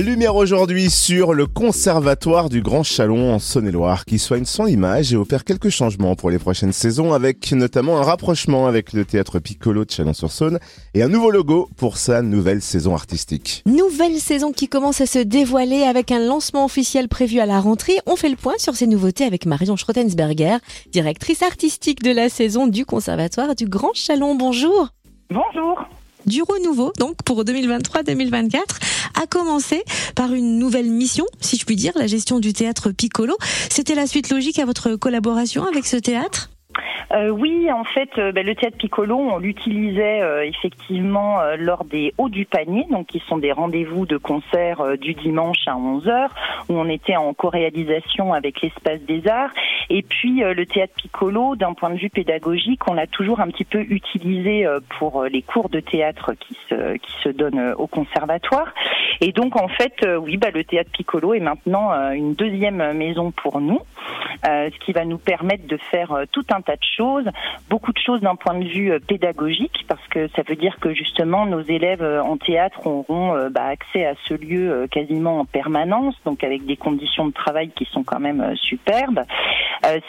Lumière aujourd'hui sur le Conservatoire du Grand Chalon en Saône-et-Loire qui soigne son image et opère quelques changements pour les prochaines saisons avec notamment un rapprochement avec le théâtre Piccolo de Chalon-sur-Saône et un nouveau logo pour sa nouvelle saison artistique. Nouvelle saison qui commence à se dévoiler avec un lancement officiel prévu à la rentrée. On fait le point sur ces nouveautés avec Marion Schrottensberger, directrice artistique de la saison du Conservatoire du Grand Chalon. Bonjour. Bonjour du renouveau, donc pour 2023-2024, a commencé par une nouvelle mission, si je puis dire, la gestion du théâtre Piccolo. C'était la suite logique à votre collaboration avec ce théâtre? Euh, oui, en fait, euh, ben, le théâtre Piccolo, on l'utilisait euh, effectivement lors des hauts du panier, donc qui sont des rendez-vous de concert du dimanche à 11h, où on était en co-réalisation avec l'espace des arts. Et puis le théâtre Piccolo, d'un point de vue pédagogique, on l'a toujours un petit peu utilisé pour les cours de théâtre qui se, qui se donnent au conservatoire. Et donc en fait, oui, bah, le théâtre Piccolo est maintenant une deuxième maison pour nous. Euh, ce qui va nous permettre de faire euh, tout un tas de choses, beaucoup de choses d'un point de vue euh, pédagogique, parce que ça veut dire que justement nos élèves en théâtre auront bah, accès à ce lieu quasiment en permanence, donc avec des conditions de travail qui sont quand même superbes.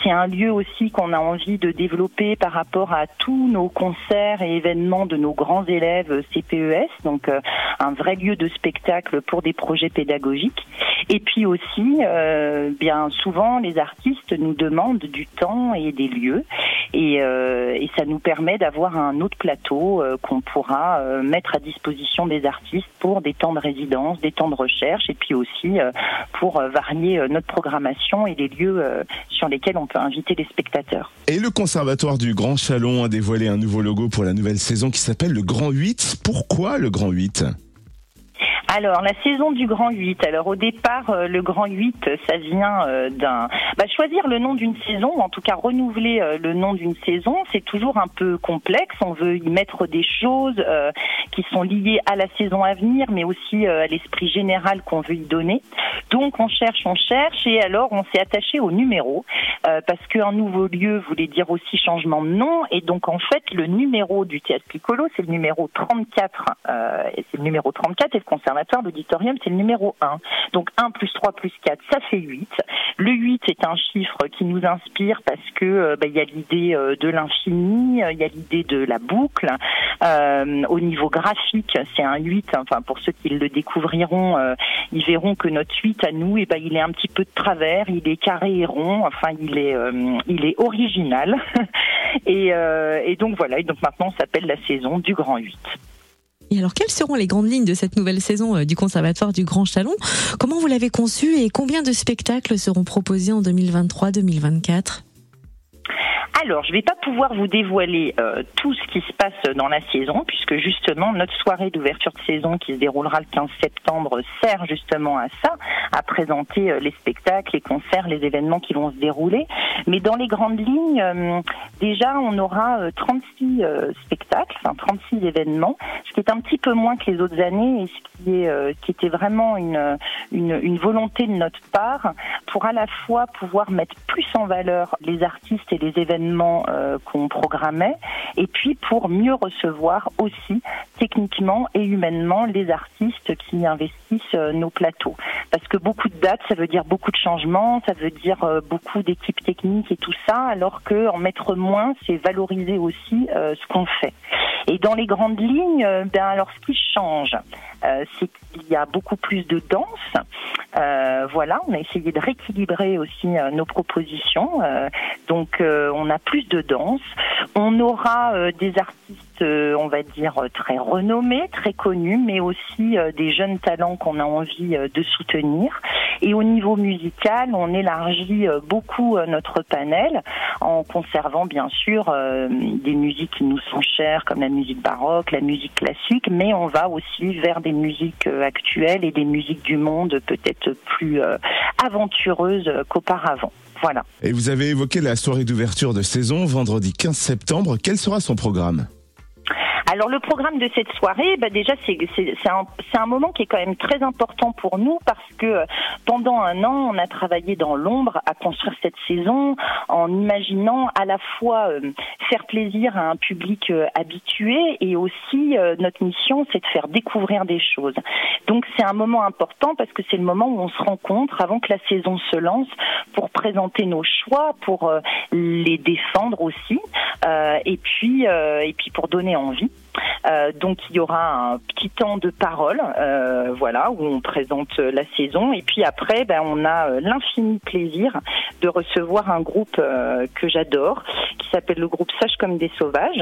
C'est un lieu aussi qu'on a envie de développer par rapport à tous nos concerts et événements de nos grands élèves CPES, donc un vrai lieu de spectacle pour des projets pédagogiques. Et puis aussi, bien souvent, les artistes nous demande du temps et des lieux. Et, euh, et ça nous permet d'avoir un autre plateau euh, qu'on pourra euh, mettre à disposition des artistes pour des temps de résidence, des temps de recherche, et puis aussi pour varier notre programmation et les lieux sur lesquels on peut inviter les spectateurs. Et le Conservatoire du Grand Chalon a dévoilé un nouveau logo pour la nouvelle saison qui s'appelle le Grand 8. Pourquoi le Grand 8 alors, la saison du Grand 8. Alors, au départ, euh, le Grand 8, ça vient euh, d'un... Bah, choisir le nom d'une saison, ou en tout cas renouveler euh, le nom d'une saison, c'est toujours un peu complexe. On veut y mettre des choses qui sont liées à la saison à venir, mais aussi à l'esprit général qu'on veut y donner. Donc, on cherche, on cherche, et alors, on s'est attaché au numéro, parce qu'un nouveau lieu voulait dire aussi changement de nom, et donc, en fait, le numéro du Théâtre Piccolo, c'est le numéro 34, et c'est le numéro 34, et le conservatoire l'auditorium, c'est le numéro 1. Donc 1 plus 3 plus 4, ça fait 8. Le 8 est un chiffre qui nous inspire parce que euh, bah, il y a l'idée euh, de l'infini, euh, il y a l'idée de la boucle. au niveau graphique, c'est un 8. Enfin, pour ceux qui le découvriront, ils verront que notre 8 à nous, et eh ben, il est un petit peu de travers, il est carré et rond. Enfin, il est, il est original. et, et donc voilà. Et donc maintenant, s'appelle la saison du grand 8. Et alors, quelles seront les grandes lignes de cette nouvelle saison euh, du Conservatoire du Grand Chalon Comment vous l'avez conçu et combien de spectacles seront proposés en 2023-2024 alors, je ne vais pas pouvoir vous dévoiler euh, tout ce qui se passe dans la saison, puisque justement notre soirée d'ouverture de saison qui se déroulera le 15 septembre sert justement à ça, à présenter euh, les spectacles, les concerts, les événements qui vont se dérouler. Mais dans les grandes lignes, euh, déjà on aura 36 spectacles, enfin 36 événements, ce qui est un petit peu moins que les autres années et ce qui, est, qui était vraiment une, une, une volonté de notre part pour à la fois pouvoir mettre plus en valeur les artistes et les événements euh, qu'on programmait, et puis pour mieux recevoir aussi techniquement et humainement les artistes qui investissent euh, nos plateaux. Parce que beaucoup de dates, ça veut dire beaucoup de changements, ça veut dire euh, beaucoup d'équipes techniques et tout ça, alors que en mettre moins, c'est valoriser aussi ce qu'on fait. Et dans les grandes lignes, ben alors ce qui change, c'est qu'il y a beaucoup plus de danse. voilà, on a essayé de rééquilibrer aussi nos propositions. donc on a plus de danse. On aura euh, des artistes, euh, on va dire, très renommés, très connus, mais aussi euh, des jeunes talents qu'on a envie de soutenir. Et au niveau musical, on élargit beaucoup notre panel en conservant bien sûr des musiques qui nous sont chères comme la musique baroque, la musique classique, mais on va aussi vers des musiques actuelles et des musiques du monde peut-être plus aventureuses qu'auparavant. Voilà. Et vous avez évoqué la soirée d'ouverture de saison vendredi 15 septembre. Quel sera son programme? Alors le programme de cette soirée, bah déjà c'est un, un moment qui est quand même très important pour nous parce que pendant un an on a travaillé dans l'ombre à construire cette saison en imaginant à la fois faire plaisir à un public habitué et aussi notre mission c'est de faire découvrir des choses. Donc c'est un moment important parce que c'est le moment où on se rencontre avant que la saison se lance pour présenter nos choix, pour euh, les défendre aussi, euh, et puis euh, et puis pour donner envie. Donc il y aura un petit temps de parole, voilà, où on présente la saison, et puis après, ben, on a l'infini plaisir de recevoir un groupe que j'adore, qui s'appelle le groupe Sage comme des sauvages.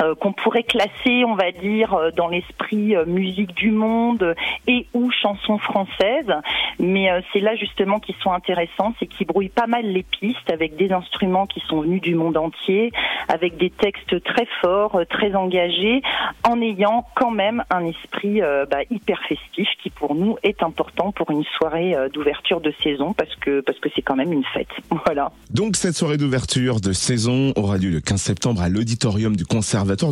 Euh, qu'on pourrait classer, on va dire, euh, dans l'esprit euh, musique du monde et ou chansons françaises. Mais c'est là justement qui sont intéressants, c'est qu'ils brouillent pas mal les pistes avec des instruments qui sont venus du monde entier, avec des textes très forts, très engagés, en ayant quand même un esprit bah, hyper festif qui pour nous est important pour une soirée d'ouverture de saison parce que parce que c'est quand même une fête. Voilà. Donc cette soirée d'ouverture de saison aura lieu le 15 septembre à l'auditorium du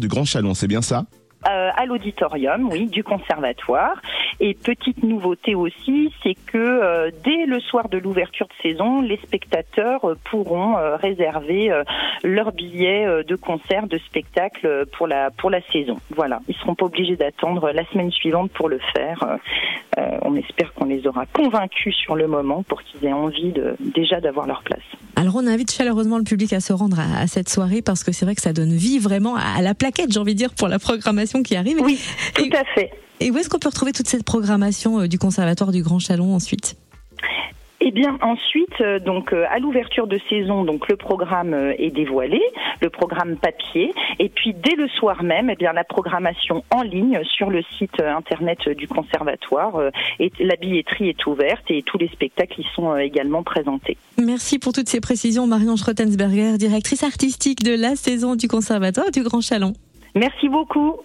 du Grand Chalon, c'est bien ça? Euh, à l'auditorium, oui, du conservatoire. Et petite nouveauté aussi, c'est que euh, dès le soir de l'ouverture de saison, les spectateurs euh, pourront réserver leur billet de concert, de spectacle pour la pour la saison. Voilà, ils seront pas obligés d'attendre la semaine suivante pour le faire. on espère qu'on les aura convaincus sur le moment pour qu'ils aient envie de déjà d'avoir leur place. Alors on invite chaleureusement le public à se rendre à, cette soirée parce que c'est vrai que ça donne vie vraiment à la plaquette, j'ai envie de dire, pour la programmation qui arrive. Oui, tout à fait. Et où est-ce qu'on peut retrouver toute cette programmation euh, du Conservatoire du Grand Chalon ensuite? Eh bien, ensuite, euh, donc euh, à l'ouverture de saison, donc le programme est dévoilé, le programme papier, et puis dès le soir même, eh bien la programmation en ligne sur le site internet du conservatoire et la billetterie est ouverte et tous les spectacles y sont également présentés. Merci pour toutes ces précisions, Marion Schrottensberger, directrice artistique de la saison du conservatoire du Grand Chalon. Merci beaucoup.